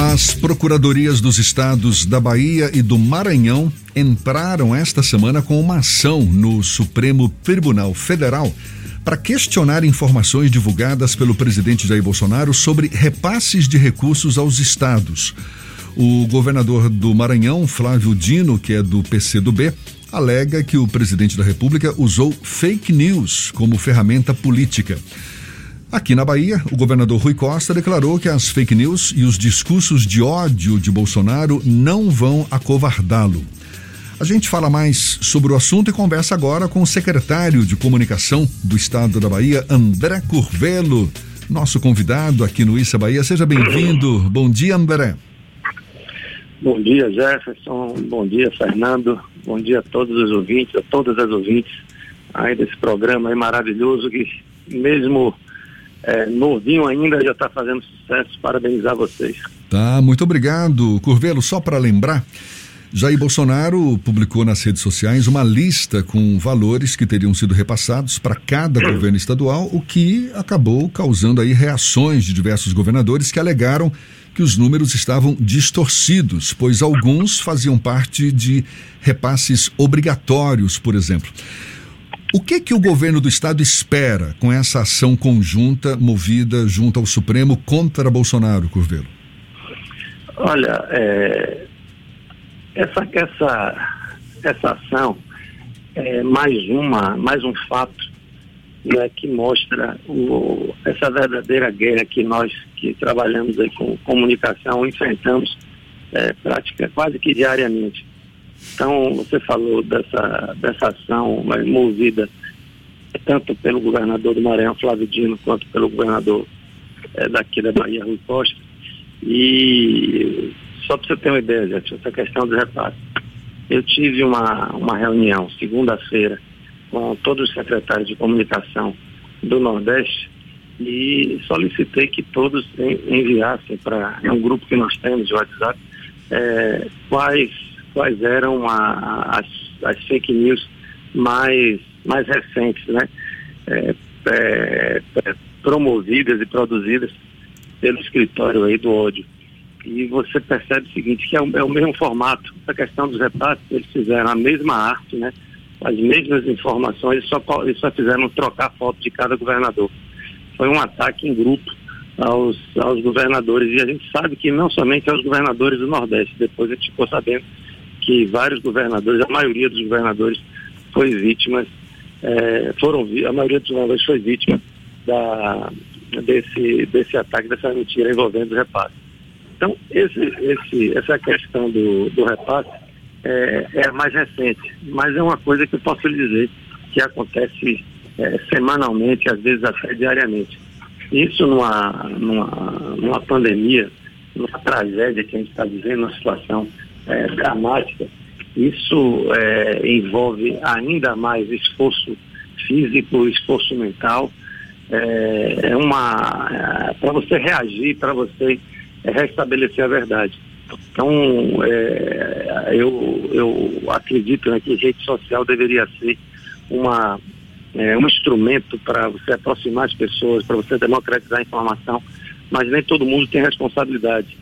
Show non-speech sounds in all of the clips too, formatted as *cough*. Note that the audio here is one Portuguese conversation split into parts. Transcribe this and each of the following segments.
As procuradorias dos estados da Bahia e do Maranhão entraram esta semana com uma ação no Supremo Tribunal Federal para questionar informações divulgadas pelo presidente Jair Bolsonaro sobre repasses de recursos aos estados. O governador do Maranhão, Flávio Dino, que é do PCdoB, alega que o presidente da República usou fake news como ferramenta política. Aqui na Bahia, o governador Rui Costa declarou que as fake news e os discursos de ódio de Bolsonaro não vão acovardá-lo. A gente fala mais sobre o assunto e conversa agora com o secretário de Comunicação do Estado da Bahia, André Curvelo, nosso convidado aqui no Issa Bahia. Seja bem-vindo. Bom dia, André. Bom dia, Jefferson. Bom dia, Fernando. Bom dia a todos os ouvintes, a todas as ouvintes aí desse programa aí maravilhoso que mesmo é, novinho ainda, já está fazendo sucesso. Parabenizar vocês. Tá, muito obrigado, Curvelo. Só para lembrar, Jair Bolsonaro publicou nas redes sociais uma lista com valores que teriam sido repassados para cada governo estadual, o que acabou causando aí reações de diversos governadores que alegaram que os números estavam distorcidos, pois alguns faziam parte de repasses obrigatórios, por exemplo. O que que o governo do estado espera com essa ação conjunta movida junto ao Supremo contra Bolsonaro, Curvelo? Olha, é, essa, essa, essa ação é mais uma, mais um fato né, que mostra o, essa verdadeira guerra que nós que trabalhamos aí com comunicação enfrentamos é, prática quase que diariamente. Então, você falou dessa, dessa ação movida tanto pelo governador do Maranhão, Flávio Dino, quanto pelo governador é, daqui da Bahia, Rui Costa. E só para você ter uma ideia, gente, essa questão do repasse. Eu tive uma, uma reunião segunda-feira com todos os secretários de comunicação do Nordeste e solicitei que todos enviassem para é um grupo que nós temos de WhatsApp é, quais quais eram a, as, as fake news mais, mais recentes, né? É, é, é, promovidas e produzidas pelo escritório aí do ódio. E você percebe o seguinte, que é o, é o mesmo formato. Essa questão dos repasses, eles fizeram a mesma arte, né? As mesmas informações só, e só fizeram trocar foto de cada governador. Foi um ataque em grupo aos, aos governadores. E a gente sabe que não somente aos governadores do Nordeste, depois a gente ficou sabendo que vários governadores, a maioria dos governadores foi vítima, é, foram a maioria dos governadores foi vítima da, desse, desse ataque, dessa mentira envolvendo o repasse. Então, esse, esse, essa questão do, do repasse é, é mais recente, mas é uma coisa que eu posso lhe dizer que acontece é, semanalmente, às vezes até diariamente. Isso numa, numa, numa pandemia, numa tragédia que a gente está vivendo, uma situação é, dramática, isso é, envolve ainda mais esforço físico, esforço mental, é, é uma é, para você reagir, para você restabelecer a verdade. Então, é, eu, eu acredito né, que rede social deveria ser uma, é, um instrumento para você aproximar as pessoas, para você democratizar a informação, mas nem todo mundo tem responsabilidade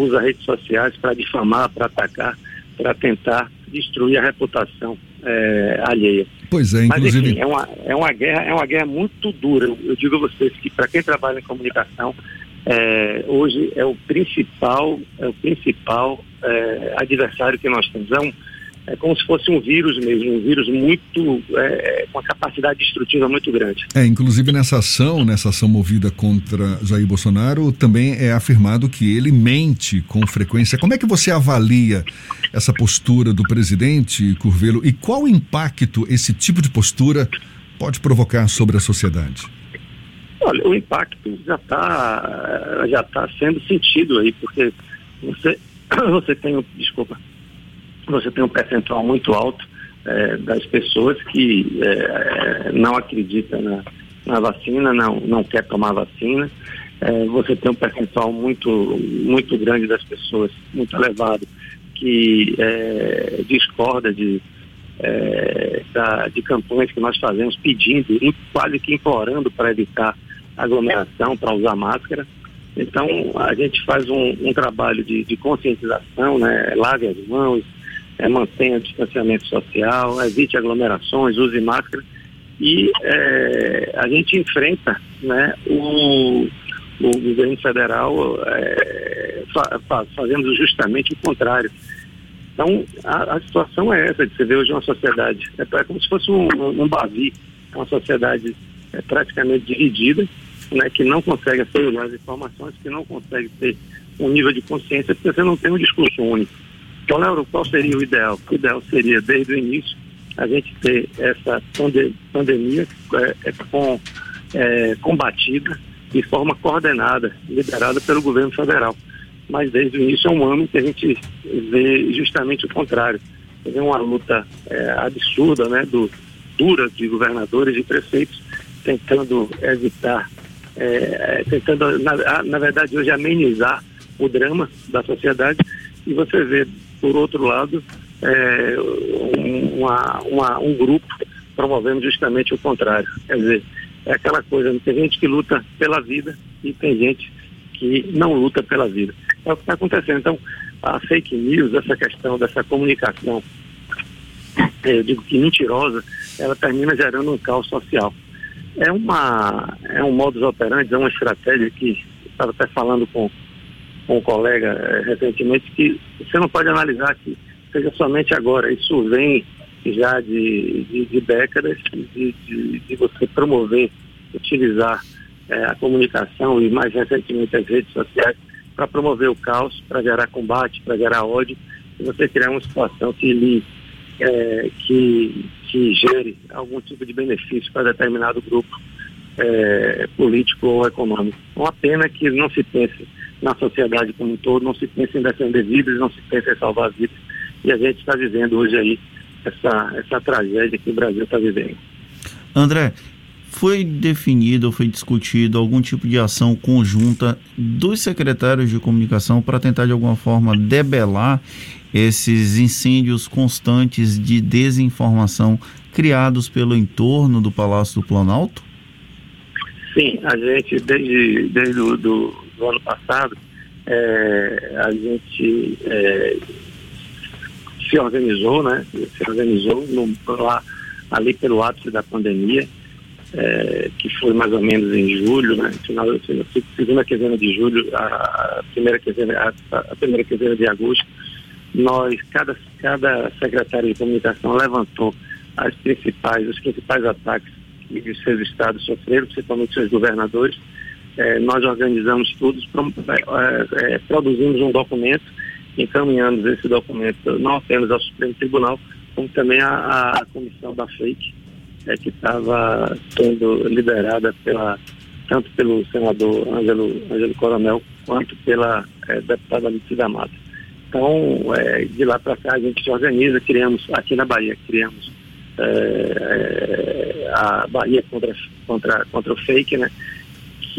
usa redes sociais para difamar, para atacar, para tentar destruir a reputação é, alheia. Pois é, inclusive. Mas, enfim, é uma, é uma guerra, é uma guerra muito dura. Eu, eu digo a vocês que para quem trabalha em comunicação, é, hoje é o principal, é o principal é, adversário que nós temos. É um, é como se fosse um vírus mesmo, um vírus muito é, com uma capacidade destrutiva muito grande. É, inclusive nessa ação, nessa ação movida contra Jair Bolsonaro, também é afirmado que ele mente com frequência. Como é que você avalia essa postura do presidente Curvelo e qual impacto esse tipo de postura pode provocar sobre a sociedade? Olha, o impacto já está já tá sendo sentido aí, porque você, *clears throat* você tem, desculpa, você tem um percentual muito alto é, das pessoas que é, não acreditam na, na, vacina, não, não quer tomar vacina. É, você tem um percentual muito, muito grande das pessoas, muito elevado, que é, discorda de, é, da, de campanhas que nós fazemos pedindo, quase que implorando para evitar aglomeração, para usar máscara. Então, a gente faz um, um trabalho de, de, conscientização, né? Lave as mãos, é, mantenha o distanciamento social, evite aglomerações, use máscara. E é, a gente enfrenta né, o, o governo federal é, fa, fa, fazendo justamente o contrário. Então, a, a, situação é essa de você ver hoje uma sociedade, é, é como se fosse um, um, Bavi, uma sociedade é, praticamente dividida, né, que não consegue assimilar as informações, que não consegue ter um nível de consciência, porque você não tem um discurso único. Então, Lauro, qual seria o ideal? O ideal seria, desde o início, a gente ter essa pande pandemia é, é, com, é, combatida de forma coordenada, liderada pelo governo federal. Mas desde o início é um ano que a gente vê justamente o contrário. Vê uma luta é, absurda, né, do, dura de governadores e prefeitos tentando evitar é, é, tentando, na, na, verdade, hoje amenizar o drama da sociedade e você vê, por outro lado, é, uma, uma, um grupo promovendo justamente o contrário. Quer dizer, é aquela coisa, tem gente que luta pela vida e tem gente que não luta pela vida. É o que está acontecendo. Então, a fake news, essa questão dessa comunicação, eu digo que mentirosa, ela termina gerando um caos social. É, uma, é um modus operandi, é uma estratégia que estava até falando com, com um colega é, recentemente que você não pode analisar que seja somente agora. Isso vem já de, de, de décadas de, de, de, você promover, utilizar é, a comunicação e mais recentemente as redes sociais para promover o caos, para gerar combate, para gerar ódio, e você criar uma situação que lhe é, que, que gere algum tipo de benefício para determinado grupo é, político ou econômico. Uma pena que não se pense na sociedade como um todo, não se pense em defender vidas, não se pense em salvar vidas. E a gente está vivendo hoje aí essa, essa tragédia que o Brasil está vivendo. André, foi definido ou foi discutido algum tipo de ação conjunta dos secretários de comunicação para tentar de alguma forma debelar esses incêndios constantes de desinformação criados pelo entorno do Palácio do Planalto? Sim, a gente desde, desde do, do ano passado é, a gente é, se organizou, né? Se organizou no, lá, ali pelo ápice da pandemia, é, que foi mais ou menos em julho, né? Final, segunda quinzena de julho, a primeira quinzena, a, a primeira quinzena de agosto, nós, cada, cada secretário de comunicação levantou as principais, os principais ataques que os seus estados sofreram, principalmente seus governadores. É, nós organizamos tudo, é, é, produzimos um documento, encaminhamos esse documento não apenas ao Supremo Tribunal, como também à, comissão da FAKE, é, que estava sendo liderada pela, tanto pelo senador Ângelo, Ângelo Coronel quanto pela é, deputada Alice da Mata. Então, é, de lá para cá a gente se organiza, criamos, aqui na Bahia, criamos é, é, a Bahia contra, contra, contra o fake, né?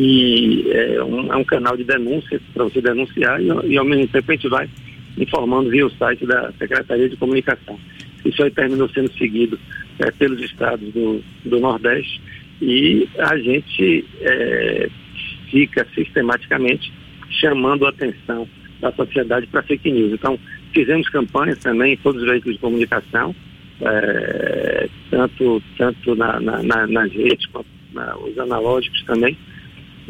Que é um, é um canal de denúncia para você denunciar e, e ao mesmo tempo a gente vai informando via o site da Secretaria de Comunicação. Isso aí terminou sendo seguido é, pelos estados do, do Nordeste e a gente é, fica sistematicamente chamando a atenção da sociedade para fake news. Então, fizemos campanhas também em todos os veículos de comunicação, é, tanto, tanto na, na, nas redes quanto na, os analógicos também.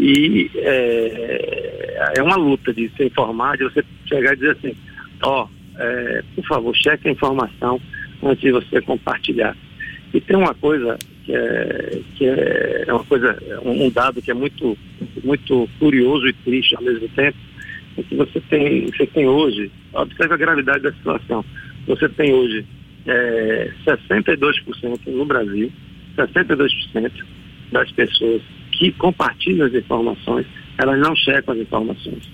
E é, é, uma luta de se informar, de você chegar e dizer assim, ó, oh, é, por favor, cheque a informação antes de você compartilhar. E tem uma coisa que é, que é uma coisa, um dado que é muito, muito curioso e triste ao mesmo tempo, é que você tem, você tem hoje, observe a gravidade da situação, você tem hoje é, 62% no Brasil, 62% das pessoas que compartilham as informações, elas não checam as informações.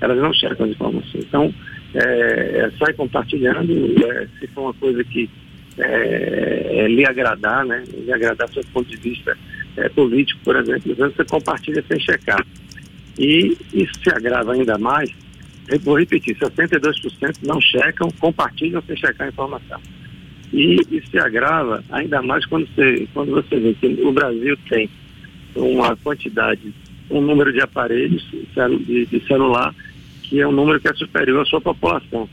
Elas não checam as informações. Então, é, é, sai compartilhando, é, se for uma coisa que é, é lhe agradar, né, lhe agradar do seu ponto de vista é, político, por exemplo, você compartilha sem checar. E isso se agrava ainda mais, eu vou repetir, 62% não checam, compartilham sem checar a informação. E isso se agrava ainda mais quando você, quando você vê que o Brasil tem uma quantidade um número de aparelhos de, de celular que é um número que é superior à sua população.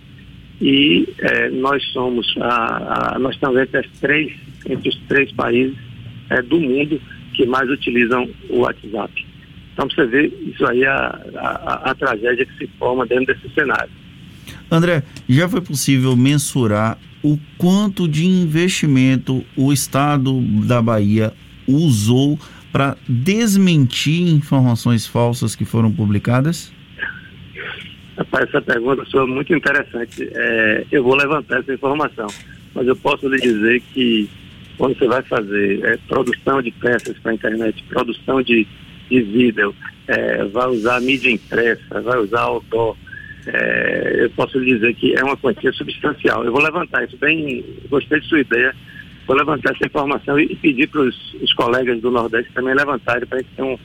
E é, nós somos, a, a, nós estamos entre, as três, entre os três países é, do mundo que mais utilizam o WhatsApp. Então, você vê, isso aí é a, a, a tragédia que se forma dentro desse cenário. André, já foi possível mensurar o quanto de investimento o Estado da Bahia usou para desmentir informações falsas que foram publicadas? Rapaz, essa pergunta sua é muito interessante. É, eu vou levantar essa informação, mas eu posso lhe dizer que quando você vai fazer é, produção de peças para a internet, produção de, de vídeo, é, vai usar mídia impressa, vai usar outdoor, é, eu posso lhe dizer que é uma quantia substancial. Eu vou levantar isso bem, gostei de sua ideia, vou levantar essa informação e, pedir para os colegas do Nordeste também levantarem para ter um.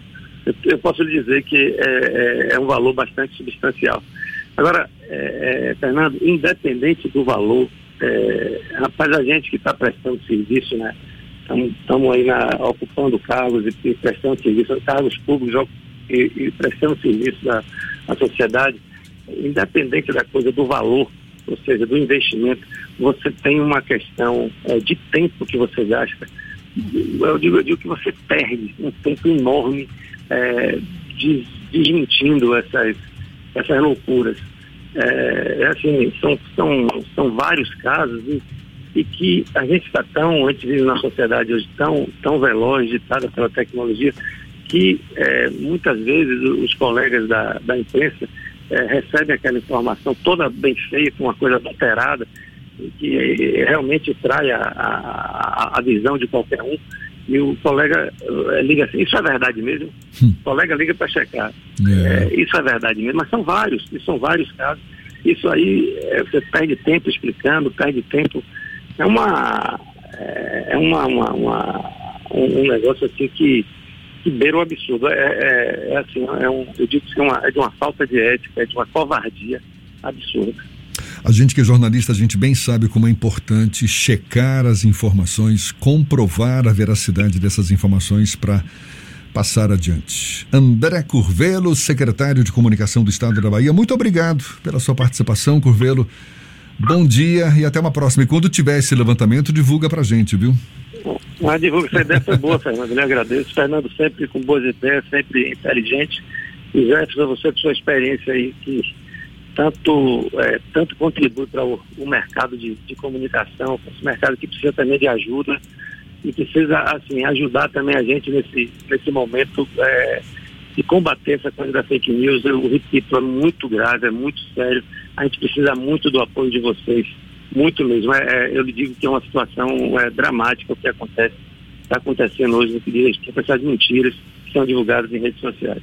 Eu, eu, posso lhe dizer que é, é, é um valor bastante substancial. Agora, é, é, Fernando, independente do valor, é, rapaz, a gente que está prestando serviço, né? Estamos aí na, ocupando cargos e, e, prestando serviço, cargos públicos e, e prestando serviço à sociedade, independente da coisa do valor, ou seja, do investimento, você tem uma questão é, de tempo que você gasta. Eu digo, eu digo que você perde um tempo enorme é, desmentindo essas essas loucuras. É, é, assim, são, são, são vários casos e, e que a gente está tão, a gente vive na sociedade hoje tão, tão veloz, ditada pela tecnologia, que é, muitas vezes os colegas da, da imprensa é, recebem aquela informação toda bem feita, uma coisa alterada, que é, realmente trai a, a, a visão de qualquer um e o colega é, liga assim, isso é verdade mesmo? Hum. O colega liga para checar. É. É, isso é verdade mesmo, mas são vários, e são vários casos. Isso aí é, você perde tempo explicando, perde tempo. É uma. É uma, uma, uma um negócio assim que, que beira o absurdo. É, é, é assim, é um, eu digo que é, uma, é de uma falta de ética, é de uma covardia absurda. A gente que é jornalista, a gente bem sabe como é importante checar as informações, comprovar a veracidade dessas informações para passar adiante. André Curvelo, secretário de Comunicação do Estado da Bahia, muito obrigado pela sua participação, Curvelo. Bom dia e até uma próxima. E quando tiver esse levantamento, divulga pra gente, viu? A divulga, essa ideia foi boa, Fernando. Eu agradeço. Fernando sempre com boas ideias, sempre inteligente. E Jefferson, você com sua experiência aí, que tanto, é, tanto contribui para o, o, mercado de, de comunicação, esse mercado que precisa também de ajuda e precisa assim ajudar também a gente nesse, nesse momento é, de combater essa coisa da fake news. Eu repito, é muito grave, é muito sério. A gente precisa muito do apoio de vocês, muito mesmo. É, é eu lhe digo que é uma situação é, dramática o que acontece, está acontecendo hoje no que diz respeito a essas mentiras que são divulgadas em redes sociais.